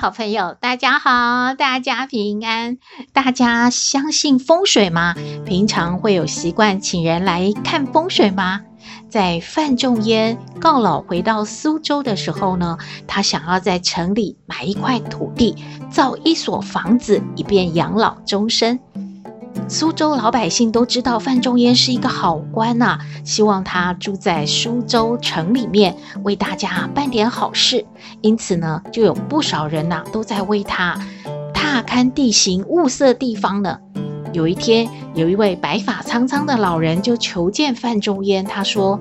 好朋友，大家好，大家平安。大家相信风水吗？平常会有习惯请人来看风水吗？在范仲淹告老回到苏州的时候呢，他想要在城里买一块土地，造一所房子，以便养老终身。苏州老百姓都知道范仲淹是一个好官呐、希望他住在苏州城里面，为大家办点好事。因此呢，就有不少人呐、都在为他踏勘地形、物色地方呢。有一天，有一位白发苍苍的老人就求见范仲淹，他说：“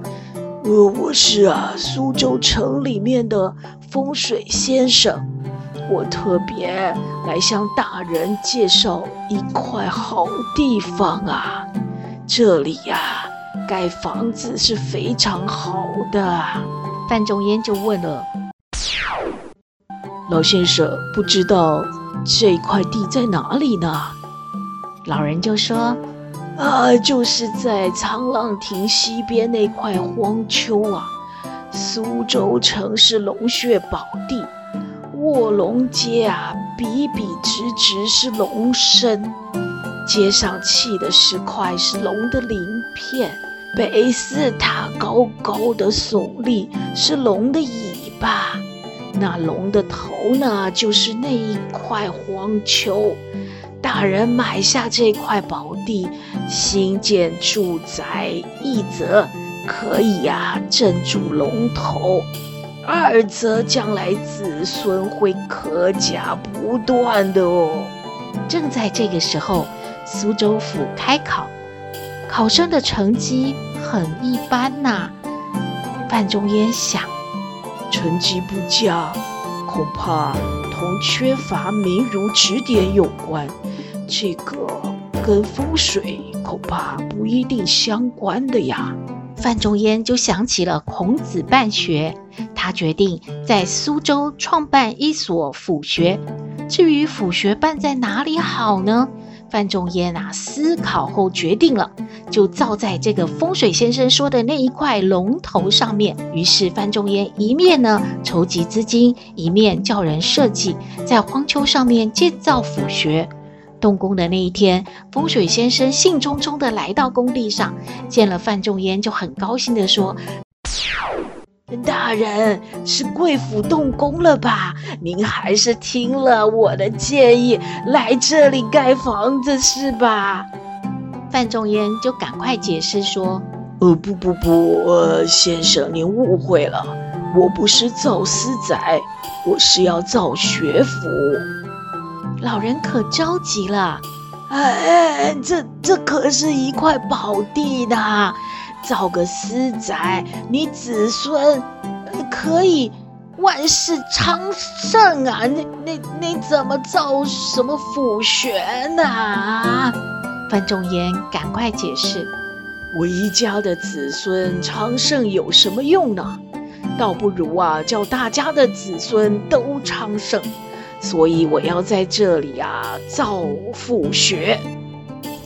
呃，我是啊，苏州城里面的风水先生。”我特别来向大人介绍一块好地方啊！这里呀、啊，盖房子是非常好的。范仲淹就问了：“老先生，不知道这块地在哪里呢？”老人就说：“啊，就是在沧浪亭西边那块荒丘啊。苏州城是龙穴宝地。”卧龙街啊，笔笔直直是龙身，街上砌的石块是龙的鳞片，北寺塔高高的耸立是龙的尾巴，那龙的头呢，就是那一块荒丘。大人买下这块宝地，新建住宅，一则可以呀、啊，镇住龙头。二则将来子孙会可甲不断的哦。正在这个时候，苏州府开考，考生的成绩很一般呐、范仲淹想，成绩不佳，恐怕同缺乏名儒指点有关。这个跟风水恐怕不一定相关的呀。范仲淹就想起了孔子办学，他决定在苏州创办一所府学。至于府学办在哪里好呢？范仲淹啊，思考后决定了，就造在这个风水先生说的那一块龙头上面。于是范仲淹一面呢筹集资金，一面叫人设计在荒丘上面建造府学。动工的那一天，风水先生兴冲冲的来到工地上，见了范仲淹，就很高兴的说：“大人，是贵府动工了吧？您还是听了我的建议来这里盖房子是吧？”范仲淹就赶快解释说：“呃，不不不，呃，先生您误会了，我不是造私宅，我是要造学府。”老人可着急了，哎，这这可是一块宝地呢，造个私宅，你子孙可以万事昌盛啊！你你你怎么造什么府学呢？范仲淹赶快解释：我一家的子孙昌盛有什么用呢？倒不如啊，叫大家的子孙都昌盛。所以我要在这里啊造府学，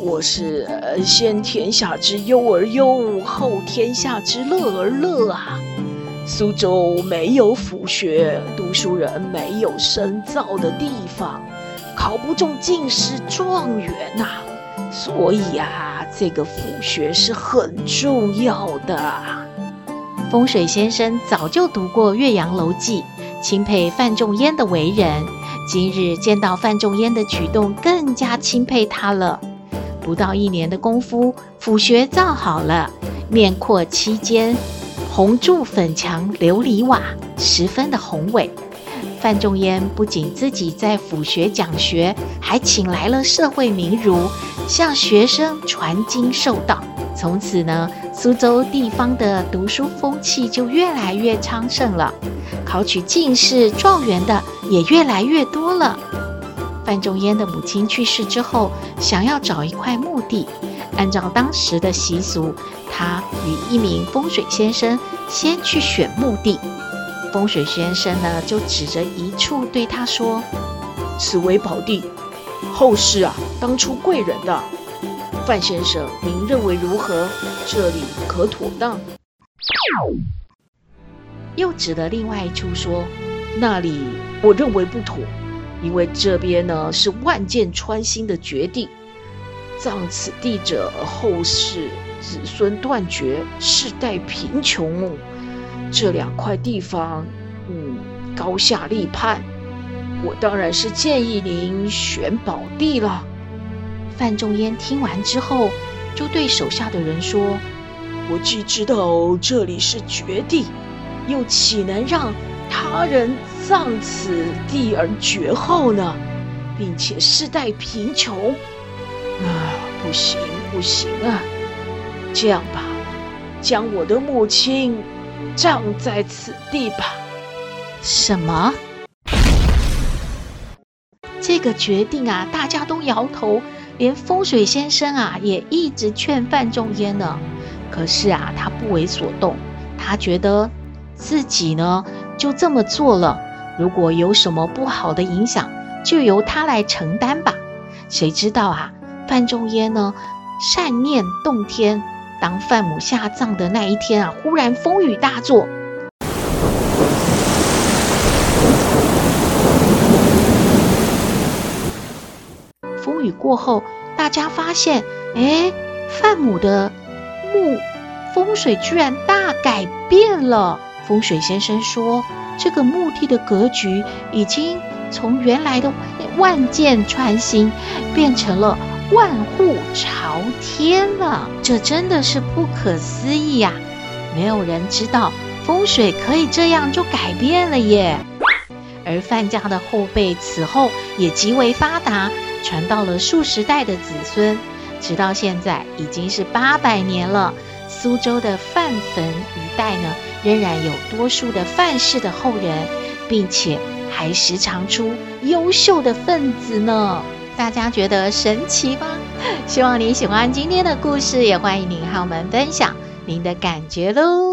我是先天下之忧而忧，后天下之乐而乐啊。苏州没有府学，读书人没有深造的地方，考不中进士状元呐、所以啊，这个府学是很重要的。风水先生早就读过《岳阳楼记》，钦佩范仲淹的为人。今日见到范仲淹的举动，更加钦佩他了。不到一年的功夫，府学造好了，面阔七间，红柱粉墙琉璃瓦，十分的宏伟。范仲淹不仅自己在府学讲学，还请来了社会名儒，向学生传经授道。从此呢，苏州地方的读书风气就越来越昌盛了，考取进士、状元的也越来越多了。范仲淹的母亲去世之后，想要找一块墓地，按照当时的习俗，他与一名风水先生先去选墓地。风水先生呢，就指着一处对他说：“此为宝地，后世啊当出贵人的。范先生，您认为如何？这里可妥当？”又指了另外一处说：“那里我认为不妥。”因为这边呢是万箭穿心的绝地，葬此地者，后世子孙断绝，世代贫穷。这两块地方，嗯，高下立判。我当然是建议您选宝地了。范仲淹听完之后，就对手下的人说：“我既知道这里是绝地，又岂能让？”他人葬此地而绝后呢，并且世代贫穷，啊，不行不行啊！这样吧，将我的母亲葬在此地吧。什么？这个决定啊，大家都摇头，连风水先生啊也一直劝范仲淹呢。可是啊，他不为所动，他觉得自己呢。就这么做了，如果有什么不好的影响，就由他来承担吧。谁知道啊，范仲淹呢，善念动天，当范母下葬的那一天啊，忽然风雨大作。风雨过后，大家发现，哎，范母的墓风水居然大改变了。风水先生说：“这个墓地的格局已经从原来的万箭穿心，变成了万户朝天了。这真的是不可思议呀！没有人知道风水可以这样就改变了耶。而范家的后辈此后也极为发达，传到了数十代的子孙，直到现在已经是八百年了。苏州的范坟一带呢，仍然有多数的范氏的后人，并且还时常出优秀的分子呢。大家觉得神奇吗？希望你喜欢今天的故事，也欢迎您和我们分享您的感觉喽。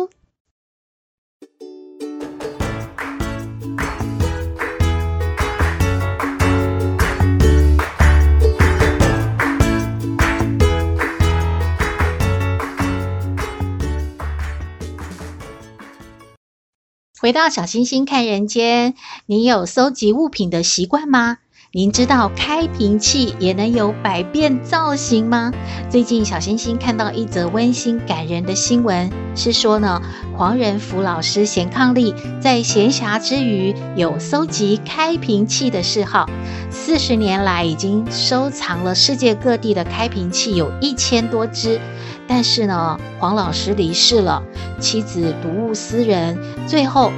回到小星星看人间，您有搜集物品的习惯吗？您知道开瓶器也能有百变造型吗？最近小星星看到一则温馨感人的新闻，是说呢，黄仁福老师贤伉俪在闲暇之余有搜集开瓶器的嗜好，四十年来已经收藏了世界各地的开瓶器有一千多只。但是呢，黄老师离世了，妻子睹物思人，最后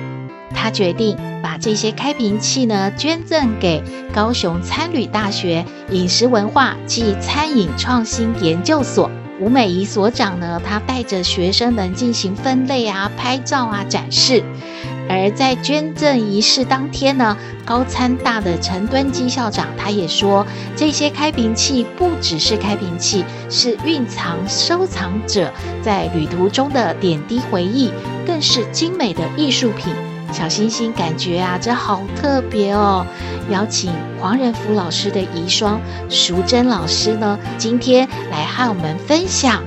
他决定把这些开瓶器呢捐赠给高雄餐旅大学饮食文化暨餐饮创新研究所。吴美仪所长呢，他带着学生们进行分类啊、拍照啊、展示。而在捐赠仪式当天呢，高参大的陈敦基校长他也说，这些开瓶器不只是开瓶器，是蕴藏收藏者在旅途中的点滴回忆，更是精美的艺术品。小星星感觉啊，这好特别哦！邀请黄仁福老师的遗孀淑珍老师呢，今天来和我们分享。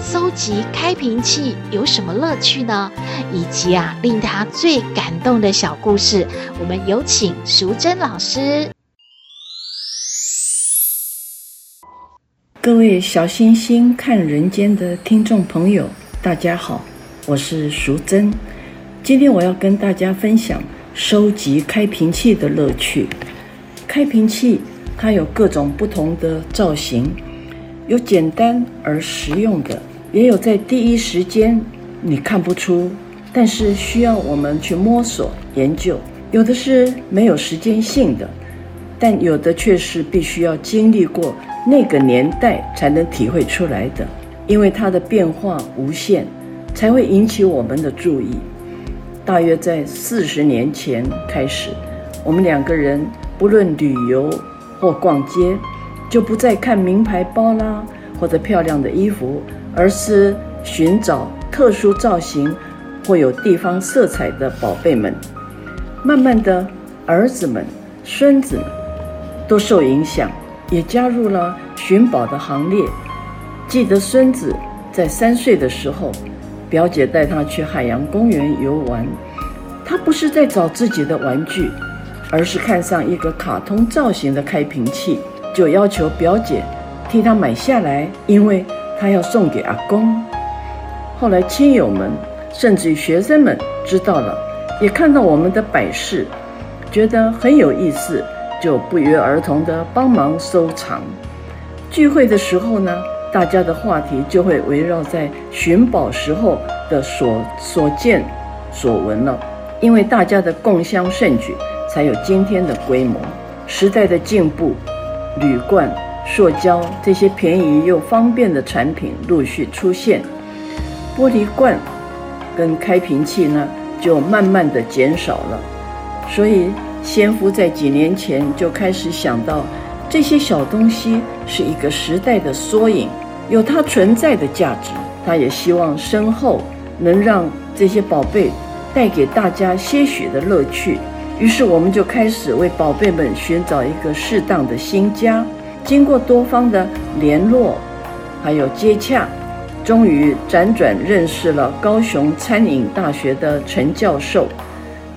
搜集开瓶器有什么乐趣呢？以及啊，令他最感动的小故事，我们有请淑珍老师。各位小星星看人间的听众朋友，大家好，我是淑珍。今天我要跟大家分享收集开瓶器的乐趣。开瓶器它有各种不同的造型，有简单而实用的。也有在第一时间你看不出，但是需要我们去摸索研究；有的是没有时间性的，但有的却是必须要经历过那个年代才能体会出来的。因为它的变化无限，才会引起我们的注意。大约在四十年前开始，我们两个人不论旅游或逛街，就不再看名牌包啦或者漂亮的衣服，而是寻找特殊造型或有地方色彩的宝贝们。慢慢的，儿子们、孙子们都受影响，也加入了寻宝的行列。记得孙子在三岁的时候，表姐带他去海洋公园游玩，他不是在找自己的玩具，而是看上一个卡通造型的开瓶器，就要求表姐替他买下来，因为他要送给阿公。后来亲友们甚至于学生们知道了，也看到我们的摆饰，觉得很有意思，就不约而同地帮忙收藏。聚会的时候呢，大家的话题就会围绕在寻宝时候的所所见所闻了，因为大家的共襄盛举，才有今天的规模。时代的进步，铝罐、塑胶这些便宜又方便的产品陆续出现，玻璃罐跟开瓶器呢就慢慢的减少了。所以先夫在几年前就开始想到。这些小东西是一个时代的缩影，有它存在的价值。他也希望身后能让这些宝贝带给大家些许的乐趣。于是我们就开始为宝贝们寻找一个适当的新家。经过多方的联络，还有接洽，终于辗转认识了高雄餐饮大学的陈教授。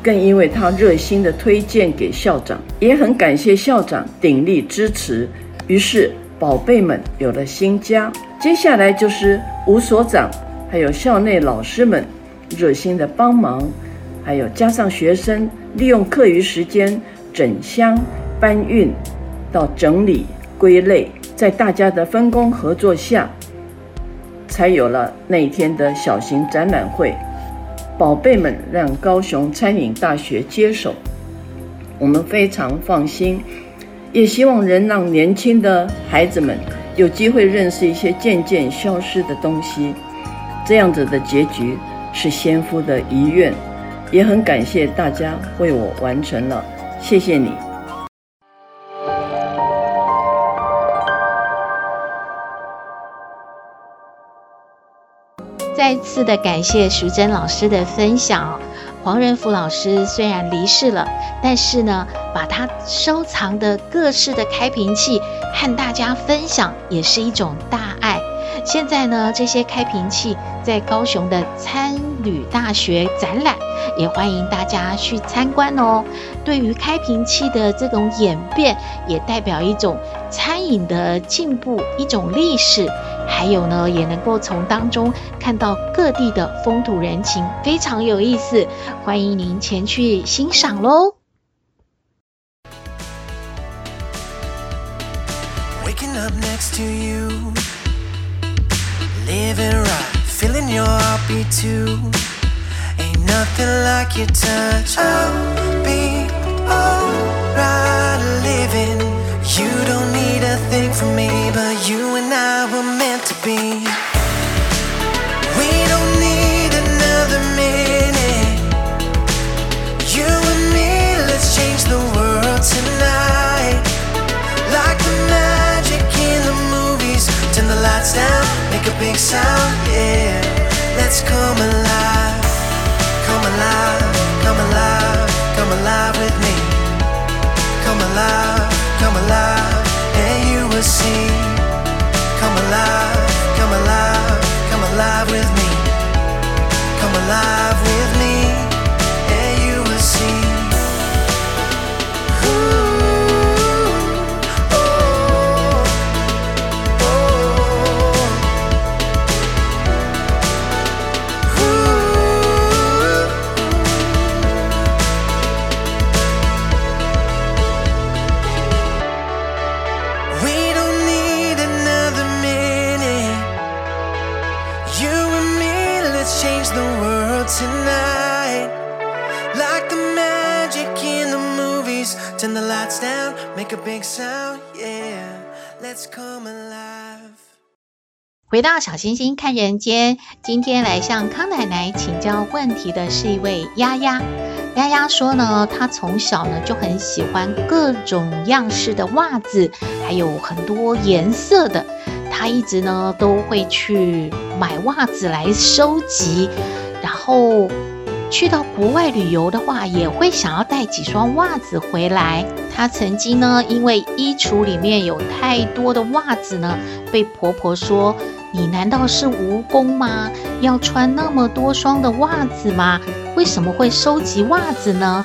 更因为他热心的推荐给校长，也很感谢校长鼎力支持，于是宝贝们有了新家。接下来就是吴所长，还有校内老师们热心的帮忙，还有加上学生利用课余时间整箱搬运到整理归类，在大家的分工合作下，才有了那一天的小型展览会。宝贝们让高雄餐饮大学接手，我们非常放心，也希望能让年轻的孩子们有机会认识一些渐渐消失的东西。这样子的结局是先夫的遗愿，也很感谢大家为我完成了，谢谢你。再次的感谢淑珍老师的分享。黄仁福老师虽然离世了，但是呢，把他收藏的各式的开瓶器和大家分享，也是一种大爱。现在呢，这些开瓶器在高雄的餐旅大学展览，也欢迎大家去参观哦。对于开瓶器的这种演变，也代表一种餐饮的进步，一种历史。还有呢也能够从当中看到各地的风土人情非常有意思欢迎您前去欣赏喽 waking up next to you living right feeling your heartbeat too ain't nothing like your touch i'll be alright living You don't need a thing from me, but you and I were meant to be. We don't need another minute. You and me, let's change the world tonight. Like the magic in the movies, turn the lights down, make a big sound, yeah. Let's come alive, come alive, come alive, come alive with me, come alive alive, and you will see. Come alive, come alive, come alive with me. Come alive with me. so yeah. Let's come alive. 回到小星星看人间今天来向康奶奶请教问题的是一位丫丫。丫丫说呢她从小呢就很喜欢各种样式的袜子还有很多颜色的。她一直呢都会去买袜子来收集然后去到国外旅游的话，也会想要带几双袜子回来。她曾经呢，因为衣橱里面有太多的袜子呢，被婆婆说：“你难道是蜈蚣吗？要穿那么多双的袜子吗？为什么会收集袜子呢？”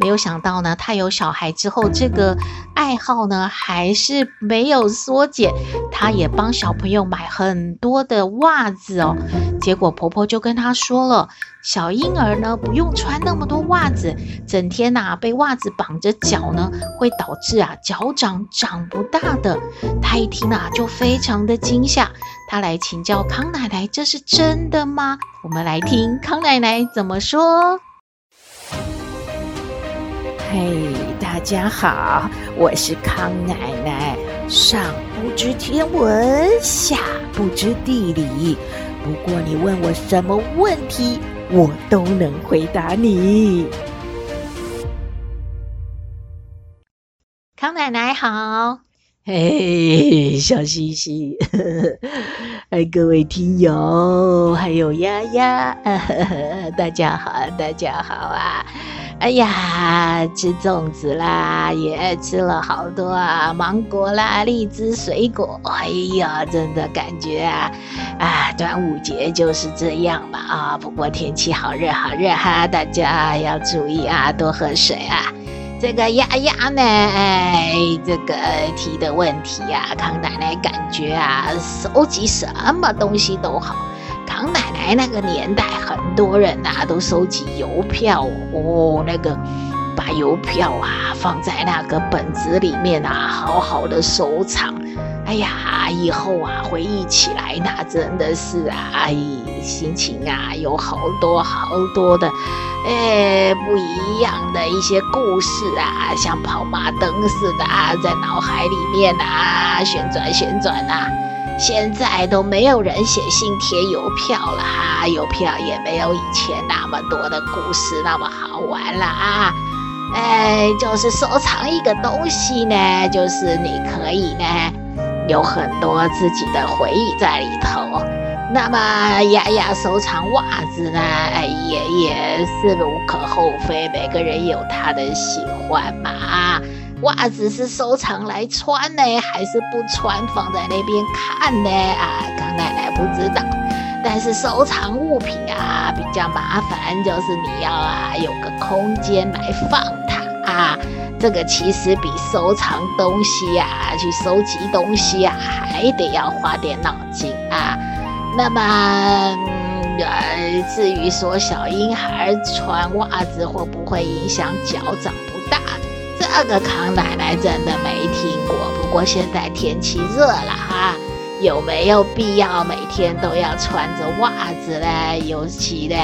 没有想到呢，她有小孩之后，这个爱好呢还是没有缩减。她也帮小朋友买很多的袜子哦。结果婆婆就跟她说了，小婴儿呢不用穿那么多袜子，整天呐被袜子绑着脚呢，会导致啊脚掌长不大的。她一听啊就非常的惊吓，她来请教康奶奶，这是真的吗？我们来听康奶奶怎么说。嘿大家好，我是康奶奶。上不知天文，下不知地理，不过你问我什么问题，我都能回答你。康奶奶好，嘿，小星星，哎，各位听友，还有丫丫，大家好，大家好啊。哎呀，吃粽子啦，也吃了好多啊，芒果啦、荔枝、水果。哎呀，真的感觉啊，啊，端午节就是这样嘛啊。不过天气好热好热哈，大家要注意啊，多喝水啊。这个丫丫呢，哎，这个提的问题呀，康奶奶感觉啊，收集什么东西都好。康奶奶那个年代，很多人呐、啊、都收集邮票哦，那个把邮票啊放在那个本子里面啊，好好的收藏。哎呀，以后啊回忆起来，那真的是啊，哎，心情啊有好多好多的，哎，不一样的一些故事啊，像跑马灯似的啊，在脑海里面啊旋转旋转啊。现在都没有人写信贴邮票了哈，邮票也没有以前那么多的故事那么好玩了啊。哎，就是收藏一个东西呢，就是你可以呢有很多自己的回忆在里头。那么丫丫收藏袜子呢，哎，也也是无可厚非，每个人有他的喜欢嘛。袜子是收藏来穿呢，还是不穿放在那边看呢？啊，康奶奶不知道。但是收藏物品啊比较麻烦，就是你要啊有个空间来放它啊。这个其实比收藏东西呀、啊，去收集东西啊，还得要花点脑筋啊。那么，呃，至于说小婴孩穿袜子会不会影响脚长不大？这个康奶奶真的没听过，不过现在天气热了哈，有没有必要每天都要穿着袜子呢？尤其呢，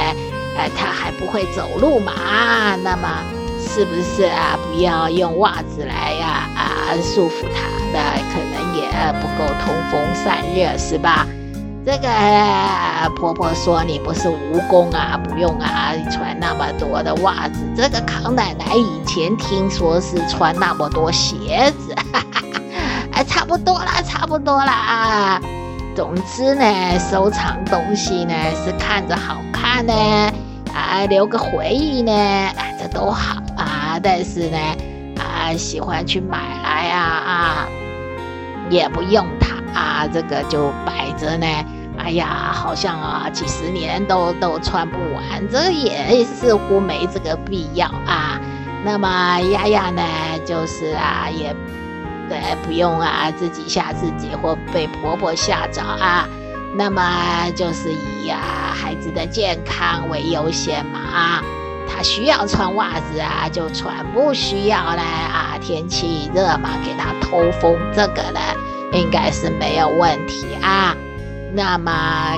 呃，他还不会走路嘛，那么是不是啊？不要用袜子来呀啊，束缚他，那可能也不够通风散热，是吧？这个婆婆说你不是蜈蚣啊，不用啊穿那么多的袜子。这个康奶奶以前听说是穿那么多鞋子，哎，差不多啦，差不多啦啊。总之呢，收藏东西呢是看着好看呢，啊，留个回忆呢，啊，这都好啊。但是呢，啊，喜欢去买来啊啊，也不用它啊，这个就摆着呢。哎呀，好像啊，几十年都都穿不完，这也似乎没这个必要啊。那么丫丫呢，就是啊，也对不用啊，自己吓自己或被婆婆吓着啊。那么就是以啊孩子的健康为优先嘛啊，他需要穿袜子啊就穿，不需要呢啊，天气热嘛，给他透风，这个呢应该是没有问题啊。那么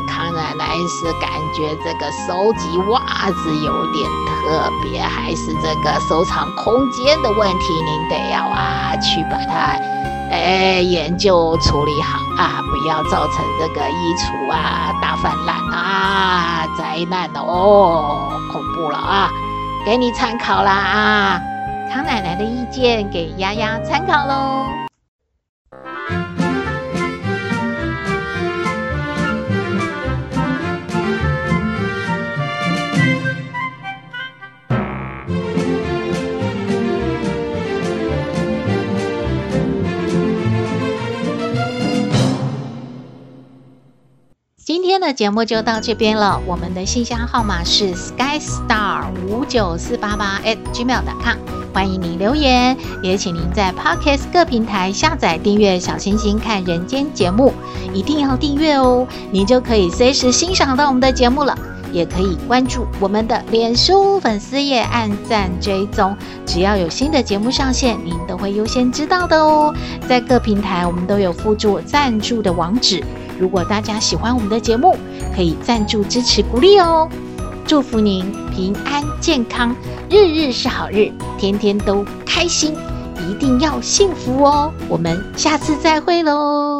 康奶奶是感觉这个收集袜子有点特别，还是这个收藏空间的问题？您得要啊去把它哎，研究处理好啊，不要造成这个衣橱啊大泛滥啊，灾难哦，恐怖了啊！给你参考啦啊，康奶奶的意见给丫丫参考喽。今天的节目就到这边了。我们的信箱号码是 skystar 五九四八八 at gmail.com，欢迎您留言，也请您在 Podcast 各平台下载订阅小星星看人间节目，一定要订阅哦，您就可以随时欣赏到我们的节目了。也可以关注我们的脸书粉丝页，按赞追踪，只要有新的节目上线，您都会优先知道的哦。在各平台我们都有附注赞助的网址。如果大家喜欢我们的节目，可以赞助支持鼓励哦。祝福您平安健康，日日是好日，天天都开心，一定要幸福哦。我们下次再会喽。